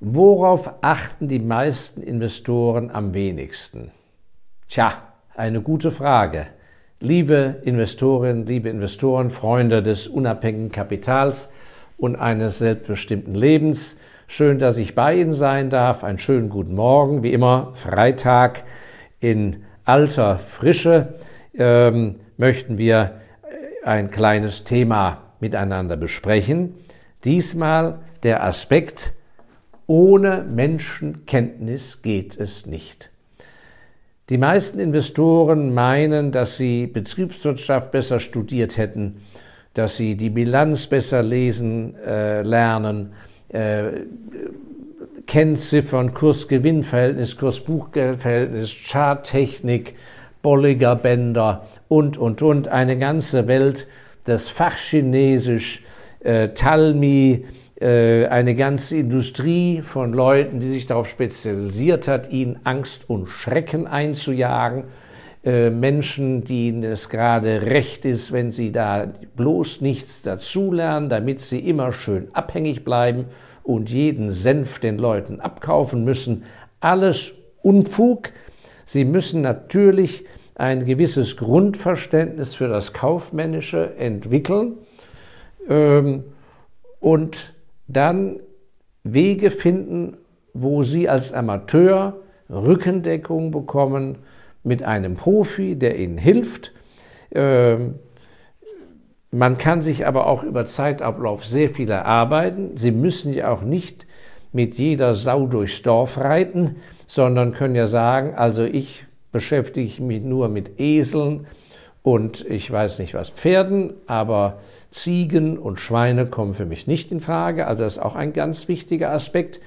Worauf achten die meisten Investoren am wenigsten? Tja, eine gute Frage. Liebe Investorinnen, liebe Investoren, Freunde des unabhängigen Kapitals und eines selbstbestimmten Lebens, schön, dass ich bei Ihnen sein darf. Einen schönen guten Morgen, wie immer Freitag in alter Frische ähm, möchten wir ein kleines Thema miteinander besprechen. Diesmal der Aspekt ohne Menschenkenntnis geht es nicht. Die meisten Investoren meinen, dass sie Betriebswirtschaft besser studiert hätten, dass sie die Bilanz besser lesen äh, lernen, äh, Kennziffern, Kurs-Gewinn-Verhältnis, Kurs-Buchgeld-Verhältnis, Charttechnik, Bolliger Bänder und, und, und. Eine ganze Welt des Fachchinesisch, äh, Talmi, eine ganze Industrie von Leuten, die sich darauf spezialisiert hat, ihnen Angst und Schrecken einzujagen. Äh, Menschen, denen es gerade recht ist, wenn sie da bloß nichts dazulernen, damit sie immer schön abhängig bleiben und jeden Senf den Leuten abkaufen müssen. Alles Unfug. Sie müssen natürlich ein gewisses Grundverständnis für das Kaufmännische entwickeln ähm, und dann Wege finden, wo Sie als Amateur Rückendeckung bekommen mit einem Profi, der Ihnen hilft. Ähm, man kann sich aber auch über Zeitablauf sehr viel erarbeiten. Sie müssen ja auch nicht mit jeder Sau durchs Dorf reiten, sondern können ja sagen, also ich beschäftige mich nur mit Eseln und ich weiß nicht was Pferden, aber Ziegen und Schweine kommen für mich nicht in Frage. Also das ist auch ein ganz wichtiger Aspekt.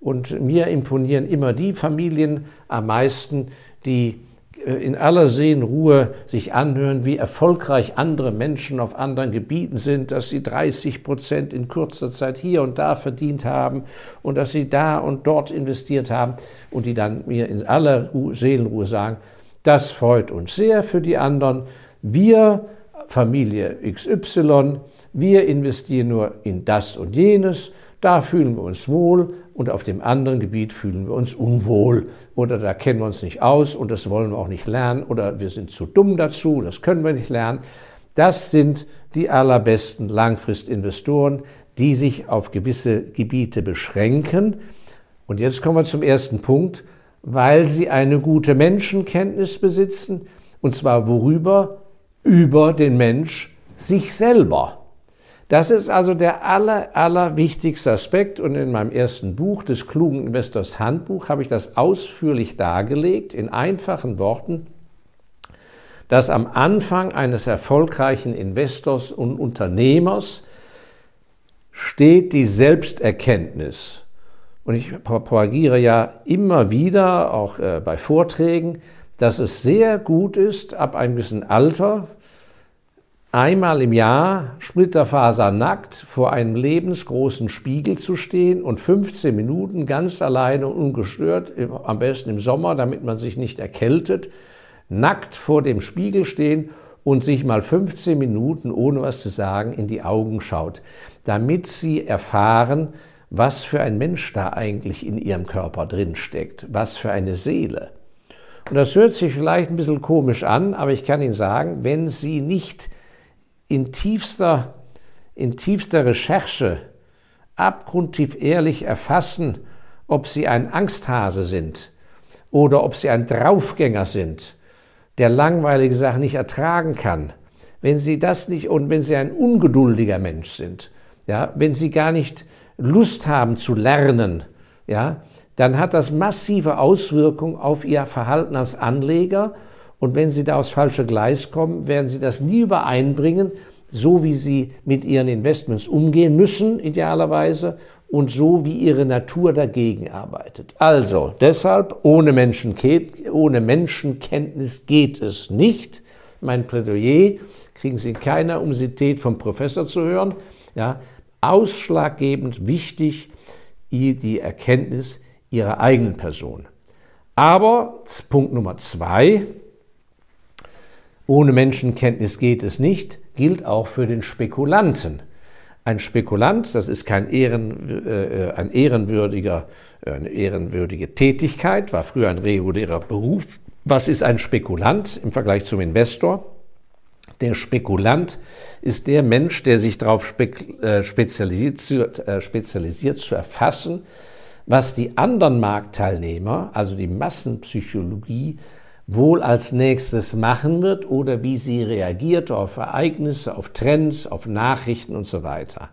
Und mir imponieren immer die Familien am meisten, die äh, in aller Seelenruhe sich anhören, wie erfolgreich andere Menschen auf anderen Gebieten sind, dass sie 30 Prozent in kurzer Zeit hier und da verdient haben und dass sie da und dort investiert haben und die dann mir in aller Seelenruhe sagen, das freut uns sehr für die anderen. Wir Familie XY, wir investieren nur in das und jenes, da fühlen wir uns wohl und auf dem anderen Gebiet fühlen wir uns unwohl oder da kennen wir uns nicht aus und das wollen wir auch nicht lernen oder wir sind zu dumm dazu, das können wir nicht lernen. Das sind die allerbesten Langfristinvestoren, die sich auf gewisse Gebiete beschränken. Und jetzt kommen wir zum ersten Punkt, weil sie eine gute Menschenkenntnis besitzen, und zwar worüber? Über den Mensch sich selber. Das ist also der aller, aller wichtigste Aspekt und in meinem ersten Buch, des klugen Investors Handbuch, habe ich das ausführlich dargelegt, in einfachen Worten, dass am Anfang eines erfolgreichen Investors und Unternehmers steht die Selbsterkenntnis. Und ich propagiere ja immer wieder, auch äh, bei Vorträgen, dass es sehr gut ist, ab einem gewissen Alter, einmal im Jahr splitterfasernackt vor einem lebensgroßen Spiegel zu stehen und 15 Minuten ganz alleine und ungestört, am besten im Sommer, damit man sich nicht erkältet, nackt vor dem Spiegel stehen und sich mal 15 Minuten, ohne was zu sagen, in die Augen schaut, damit sie erfahren, was für ein Mensch da eigentlich in ihrem Körper drin steckt, was für eine Seele. Und das hört sich vielleicht ein bisschen komisch an, aber ich kann Ihnen sagen, wenn Sie nicht in tiefster, in tiefster Recherche abgrundtief ehrlich erfassen, ob Sie ein Angsthase sind oder ob Sie ein Draufgänger sind, der langweilige Sachen nicht ertragen kann, wenn Sie das nicht und wenn Sie ein ungeduldiger Mensch sind, ja, wenn Sie gar nicht Lust haben zu lernen, ja, dann hat das massive Auswirkungen auf Ihr Verhalten als Anleger. Und wenn Sie da aufs falsche Gleis kommen, werden Sie das nie übereinbringen, so wie Sie mit Ihren Investments umgehen müssen, idealerweise, und so wie Ihre Natur dagegen arbeitet. Also, deshalb, ohne, Menschen, ohne Menschenkenntnis geht es nicht. Mein Plädoyer kriegen Sie in keiner Universität vom Professor zu hören. Ja, ausschlaggebend wichtig die Erkenntnis, ihrer eigenen Person. Aber Punkt Nummer zwei, ohne Menschenkenntnis geht es nicht, gilt auch für den Spekulanten. Ein Spekulant, das ist kein Ehren, äh, ein ehrenwürdiger, eine ehrenwürdige Tätigkeit, war früher ein regulärer Beruf. Was ist ein Spekulant im Vergleich zum Investor? Der Spekulant ist der Mensch, der sich darauf äh, spezialisiert, äh, spezialisiert zu erfassen, was die anderen Marktteilnehmer, also die Massenpsychologie, wohl als nächstes machen wird oder wie sie reagiert auf Ereignisse, auf Trends, auf Nachrichten und so weiter.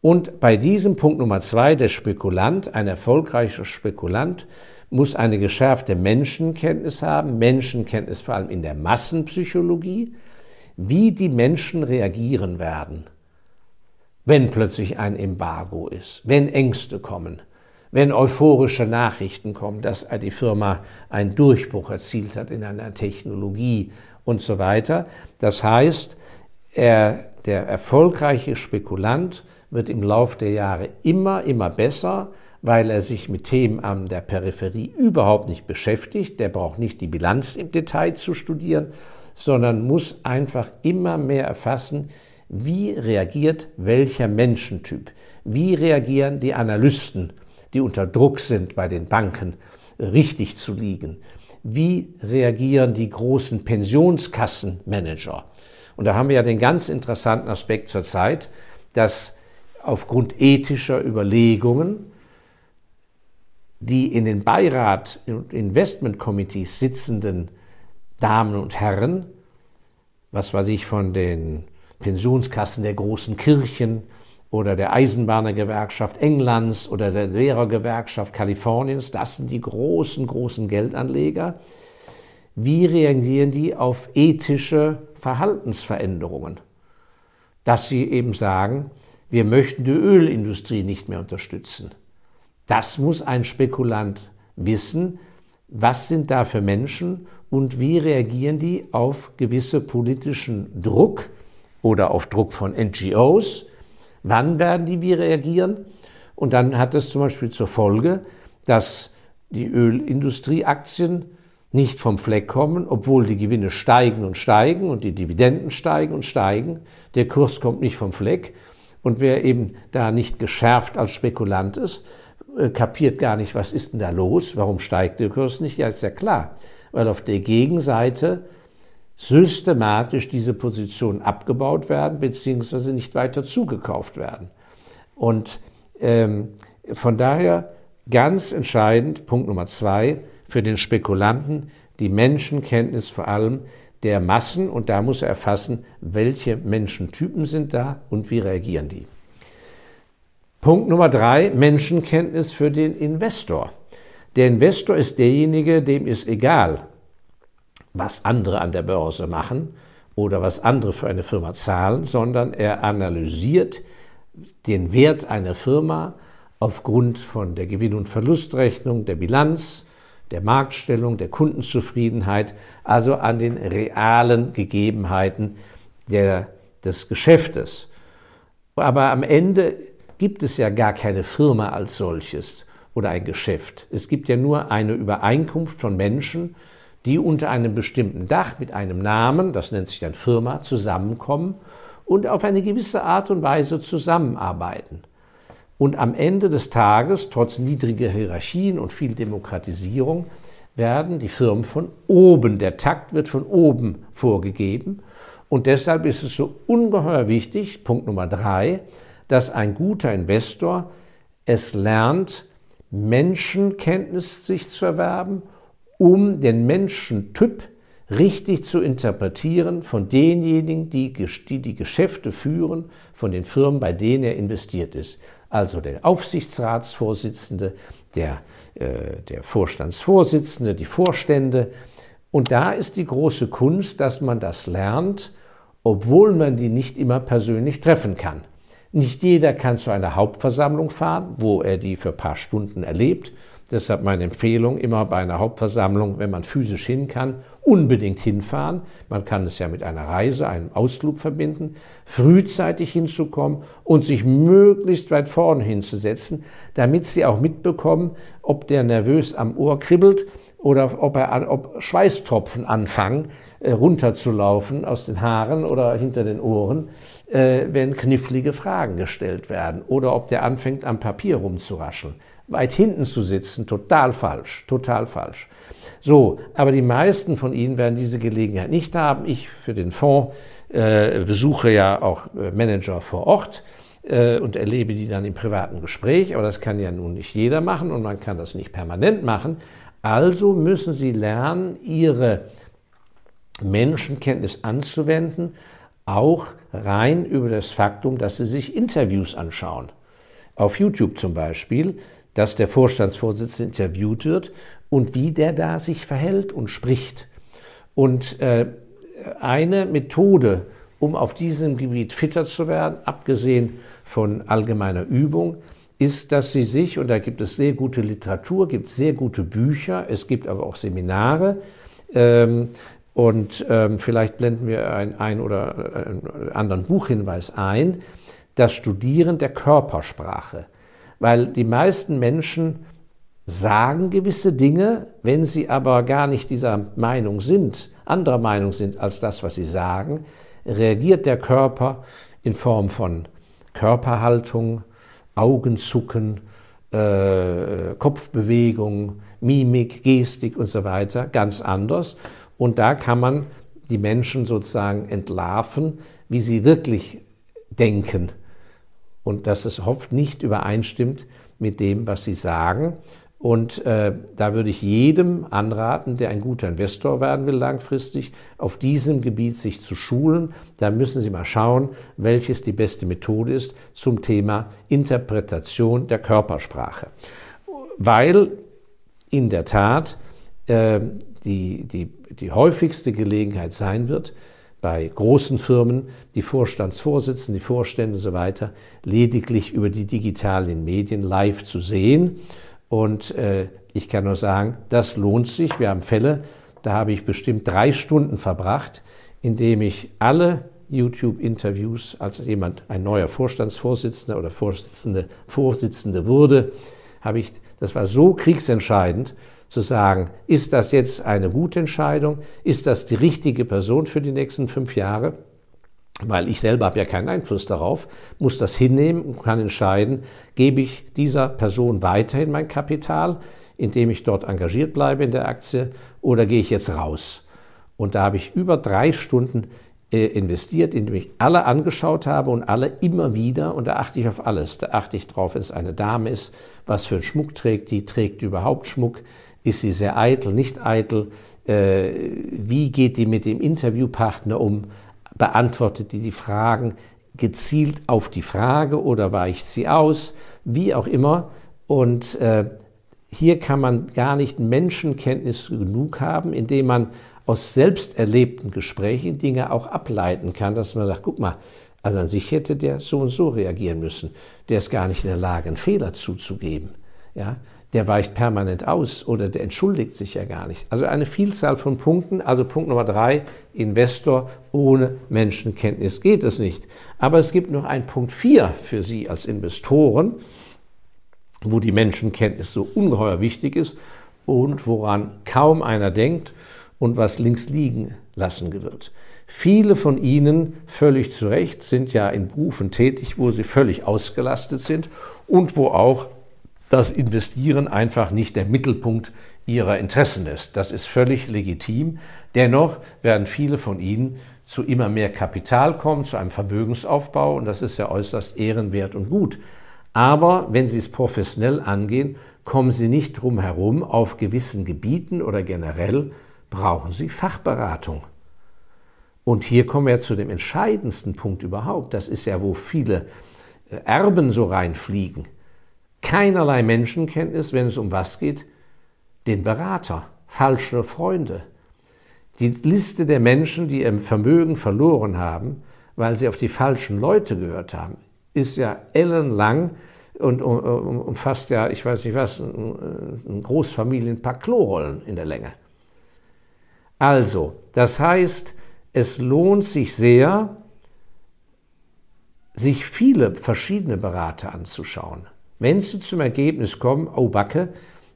Und bei diesem Punkt Nummer zwei, der Spekulant, ein erfolgreicher Spekulant, muss eine geschärfte Menschenkenntnis haben, Menschenkenntnis vor allem in der Massenpsychologie, wie die Menschen reagieren werden, wenn plötzlich ein Embargo ist, wenn Ängste kommen, wenn euphorische Nachrichten kommen, dass die Firma einen Durchbruch erzielt hat in einer Technologie und so weiter. Das heißt, er, der erfolgreiche Spekulant wird im Laufe der Jahre immer, immer besser, weil er sich mit Themen an der Peripherie überhaupt nicht beschäftigt. Der braucht nicht die Bilanz im Detail zu studieren, sondern muss einfach immer mehr erfassen, wie reagiert welcher Menschentyp, wie reagieren die Analysten die unter Druck sind, bei den Banken richtig zu liegen? Wie reagieren die großen Pensionskassenmanager? Und da haben wir ja den ganz interessanten Aspekt zurzeit, dass aufgrund ethischer Überlegungen die in den Beirat und Investment Committees sitzenden Damen und Herren, was weiß ich von den Pensionskassen der großen Kirchen oder der Eisenbahnergewerkschaft Englands oder der Lehrergewerkschaft Kaliforniens, das sind die großen, großen Geldanleger. Wie reagieren die auf ethische Verhaltensveränderungen? Dass sie eben sagen, wir möchten die Ölindustrie nicht mehr unterstützen. Das muss ein Spekulant wissen. Was sind da für Menschen und wie reagieren die auf gewisse politischen Druck oder auf Druck von NGOs? Wann werden die wie reagieren? Und dann hat es zum Beispiel zur Folge, dass die Ölindustrieaktien nicht vom Fleck kommen, obwohl die Gewinne steigen und steigen und die Dividenden steigen und steigen. Der Kurs kommt nicht vom Fleck. Und wer eben da nicht geschärft als Spekulant ist, äh, kapiert gar nicht, was ist denn da los? Warum steigt der Kurs nicht? Ja, ist ja klar. Weil auf der Gegenseite systematisch diese Positionen abgebaut werden, beziehungsweise nicht weiter zugekauft werden. Und ähm, von daher ganz entscheidend, Punkt Nummer zwei, für den Spekulanten die Menschenkenntnis vor allem der Massen und da muss er erfassen, welche Menschentypen sind da und wie reagieren die. Punkt Nummer drei, Menschenkenntnis für den Investor. Der Investor ist derjenige, dem ist egal, was andere an der Börse machen oder was andere für eine Firma zahlen, sondern er analysiert den Wert einer Firma aufgrund von der Gewinn- und Verlustrechnung, der Bilanz, der Marktstellung, der Kundenzufriedenheit, also an den realen Gegebenheiten der, des Geschäftes. Aber am Ende gibt es ja gar keine Firma als solches oder ein Geschäft. Es gibt ja nur eine Übereinkunft von Menschen, die unter einem bestimmten Dach mit einem Namen, das nennt sich dann Firma, zusammenkommen und auf eine gewisse Art und Weise zusammenarbeiten. Und am Ende des Tages, trotz niedriger Hierarchien und viel Demokratisierung, werden die Firmen von oben, der Takt wird von oben vorgegeben. Und deshalb ist es so ungeheuer wichtig, Punkt Nummer drei, dass ein guter Investor es lernt, Menschenkenntnis sich zu erwerben um den Menschentyp richtig zu interpretieren von denjenigen, die, die Geschäfte führen, von den Firmen, bei denen er investiert ist. Also der Aufsichtsratsvorsitzende, der, äh, der Vorstandsvorsitzende, die Vorstände. Und da ist die große Kunst, dass man das lernt, obwohl man die nicht immer persönlich treffen kann. Nicht jeder kann zu einer Hauptversammlung fahren, wo er die für ein paar Stunden erlebt, Deshalb meine Empfehlung, immer bei einer Hauptversammlung, wenn man physisch hin kann, unbedingt hinfahren. Man kann es ja mit einer Reise, einem Ausflug verbinden, frühzeitig hinzukommen und sich möglichst weit vorne hinzusetzen, damit sie auch mitbekommen, ob der nervös am Ohr kribbelt oder ob, er, ob Schweißtropfen anfangen, äh, runterzulaufen aus den Haaren oder hinter den Ohren, äh, wenn knifflige Fragen gestellt werden. Oder ob der anfängt, am Papier rumzurascheln. Weit hinten zu sitzen, total falsch, total falsch. So, aber die meisten von Ihnen werden diese Gelegenheit nicht haben. Ich für den Fonds äh, besuche ja auch äh, Manager vor Ort äh, und erlebe die dann im privaten Gespräch, aber das kann ja nun nicht jeder machen und man kann das nicht permanent machen. Also müssen sie lernen, ihre Menschenkenntnis anzuwenden, auch rein über das Faktum, dass sie sich Interviews anschauen. Auf YouTube zum Beispiel, dass der Vorstandsvorsitzende interviewt wird und wie der da sich verhält und spricht. Und äh, eine Methode, um auf diesem Gebiet fitter zu werden, abgesehen von allgemeiner Übung, ist, dass sie sich, und da gibt es sehr gute Literatur, gibt sehr gute Bücher, es gibt aber auch Seminare, ähm, und ähm, vielleicht blenden wir einen ein oder einen anderen Buchhinweis ein, das Studieren der Körpersprache. Weil die meisten Menschen sagen gewisse Dinge, wenn sie aber gar nicht dieser Meinung sind, anderer Meinung sind als das, was sie sagen, reagiert der Körper in Form von Körperhaltung, Augenzucken, äh, Kopfbewegung, Mimik, Gestik und so weiter ganz anders. Und da kann man die Menschen sozusagen entlarven, wie sie wirklich denken. Und dass es oft nicht übereinstimmt mit dem, was sie sagen. Und äh, da würde ich jedem anraten, der ein guter Investor werden will langfristig, auf diesem Gebiet sich zu schulen. Da müssen Sie mal schauen, welches die beste Methode ist zum Thema Interpretation der Körpersprache. Weil in der Tat äh, die, die, die häufigste Gelegenheit sein wird, bei großen Firmen die Vorstandsvorsitzenden, die Vorstände und so weiter lediglich über die digitalen Medien live zu sehen und äh, ich kann nur sagen, das lohnt sich. Wir haben Fälle, da habe ich bestimmt drei Stunden verbracht, indem ich alle YouTube-Interviews, als jemand ein neuer Vorstandsvorsitzender oder Vorsitzende, Vorsitzende wurde, habe ich, das war so kriegsentscheidend, zu sagen, ist das jetzt eine gute Entscheidung? Ist das die richtige Person für die nächsten fünf Jahre? weil ich selber habe ja keinen Einfluss darauf, muss das hinnehmen und kann entscheiden, gebe ich dieser Person weiterhin mein Kapital, indem ich dort engagiert bleibe in der Aktie, oder gehe ich jetzt raus? Und da habe ich über drei Stunden äh, investiert, indem ich alle angeschaut habe und alle immer wieder, und da achte ich auf alles. Da achte ich drauf, wenn es eine Dame ist, was für einen Schmuck trägt die, trägt überhaupt Schmuck, ist sie sehr eitel, nicht eitel, äh, wie geht die mit dem Interviewpartner um, beantwortet die die Fragen gezielt auf die Frage oder weicht sie aus, wie auch immer. Und äh, hier kann man gar nicht Menschenkenntnis genug haben, indem man aus selbst erlebten Gesprächen Dinge auch ableiten kann, dass man sagt, guck mal, also an sich hätte der so und so reagieren müssen. Der ist gar nicht in der Lage, einen Fehler zuzugeben. Ja? Der weicht permanent aus oder der entschuldigt sich ja gar nicht. Also eine Vielzahl von Punkten. Also Punkt Nummer drei, Investor ohne Menschenkenntnis geht es nicht. Aber es gibt noch einen Punkt vier für Sie als Investoren, wo die Menschenkenntnis so ungeheuer wichtig ist und woran kaum einer denkt und was links liegen lassen wird. Viele von Ihnen, völlig zu Recht, sind ja in Berufen tätig, wo sie völlig ausgelastet sind und wo auch das Investieren einfach nicht der Mittelpunkt ihrer Interessen ist. Das ist völlig legitim. Dennoch werden viele von ihnen zu immer mehr Kapital kommen, zu einem Vermögensaufbau und das ist ja äußerst ehrenwert und gut. Aber wenn Sie es professionell angehen, kommen Sie nicht drum herum, auf gewissen Gebieten oder generell brauchen Sie Fachberatung. Und hier kommen wir zu dem entscheidendsten Punkt überhaupt. Das ist ja, wo viele Erben so reinfliegen keinerlei Menschenkenntnis, wenn es um was geht? Den Berater, falsche Freunde. Die Liste der Menschen, die ihr Vermögen verloren haben, weil sie auf die falschen Leute gehört haben, ist ja ellenlang und umfasst ja, ich weiß nicht was, ein Großfamilienpaar Klorollen in der Länge. Also, das heißt, es lohnt sich sehr, sich viele verschiedene Berater anzuschauen. Wenn Sie zum Ergebnis kommen, oh Backe,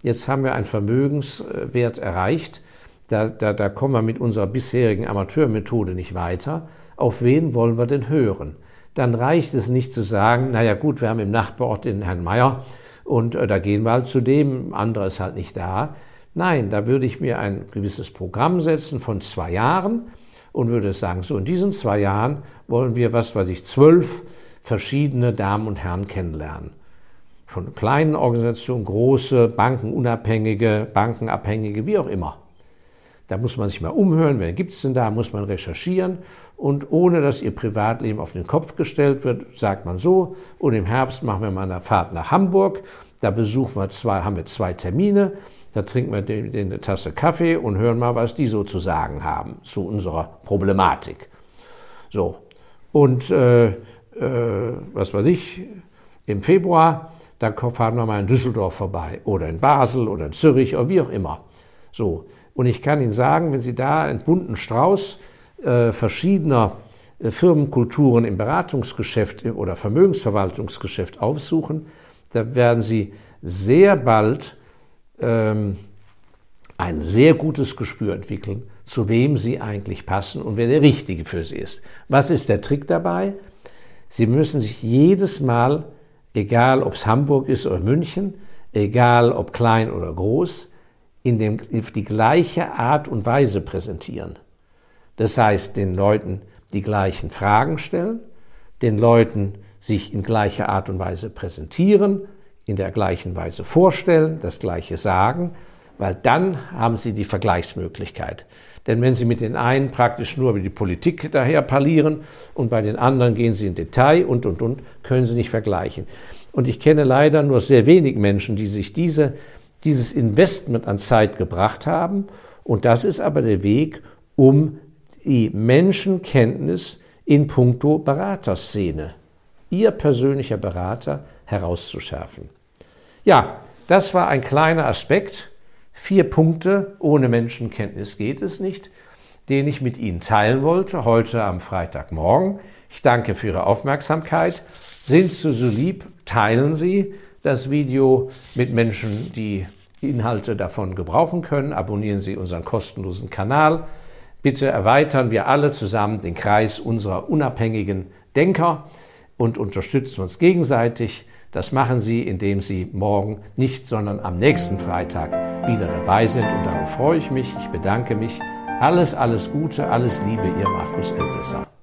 Jetzt haben wir einen Vermögenswert erreicht. Da, da, da kommen wir mit unserer bisherigen Amateurmethode nicht weiter. Auf wen wollen wir denn hören? Dann reicht es nicht zu sagen, naja gut, wir haben im Nachbarort den Herrn Meier und äh, da gehen wir halt zu dem, andere ist halt nicht da. Nein, da würde ich mir ein gewisses Programm setzen von zwei Jahren und würde sagen, so in diesen zwei Jahren wollen wir, was weiß ich, zwölf verschiedene Damen und Herren kennenlernen. Von kleinen Organisationen, große, bankenunabhängige, bankenabhängige, wie auch immer. Da muss man sich mal umhören, wer gibt es denn da, muss man recherchieren und ohne dass ihr Privatleben auf den Kopf gestellt wird, sagt man so, und im Herbst machen wir mal eine Fahrt nach Hamburg, da besuchen wir zwei, haben wir zwei Termine, da trinken wir den, den eine Tasse Kaffee und hören mal, was die so zu sagen haben zu unserer Problematik. So, und äh, äh, was weiß ich, im Februar, da fahren wir mal in Düsseldorf vorbei oder in Basel oder in Zürich oder wie auch immer. So, und ich kann Ihnen sagen, wenn Sie da einen bunten Strauß äh, verschiedener äh, Firmenkulturen im Beratungsgeschäft oder Vermögensverwaltungsgeschäft aufsuchen, da werden Sie sehr bald ähm, ein sehr gutes Gespür entwickeln, zu wem Sie eigentlich passen und wer der Richtige für Sie ist. Was ist der Trick dabei? Sie müssen sich jedes Mal, egal ob es Hamburg ist oder München, egal ob klein oder groß, in dem, die gleiche Art und Weise präsentieren. Das heißt, den Leuten die gleichen Fragen stellen, den Leuten sich in gleicher Art und Weise präsentieren, in der gleichen Weise vorstellen, das gleiche sagen, weil dann haben sie die Vergleichsmöglichkeit. Denn wenn Sie mit den einen praktisch nur über die Politik daher parlieren und bei den anderen gehen Sie in Detail und, und, und, können Sie nicht vergleichen. Und ich kenne leider nur sehr wenig Menschen, die sich diese dieses Investment an Zeit gebracht haben. Und das ist aber der Weg, um die Menschenkenntnis in puncto Beraterszene, Ihr persönlicher Berater, herauszuschärfen. Ja, das war ein kleiner Aspekt. Vier Punkte, ohne Menschenkenntnis geht es nicht, den ich mit Ihnen teilen wollte, heute am Freitagmorgen. Ich danke für Ihre Aufmerksamkeit. Sind Sie so lieb, teilen Sie das Video mit Menschen, die Inhalte davon gebrauchen können. Abonnieren Sie unseren kostenlosen Kanal. Bitte erweitern wir alle zusammen den Kreis unserer unabhängigen Denker und unterstützen uns gegenseitig. Das machen Sie, indem Sie morgen nicht, sondern am nächsten Freitag wieder dabei sind. Und darauf freue ich mich. Ich bedanke mich. Alles, alles Gute, alles Liebe, Ihr Markus Elsässer.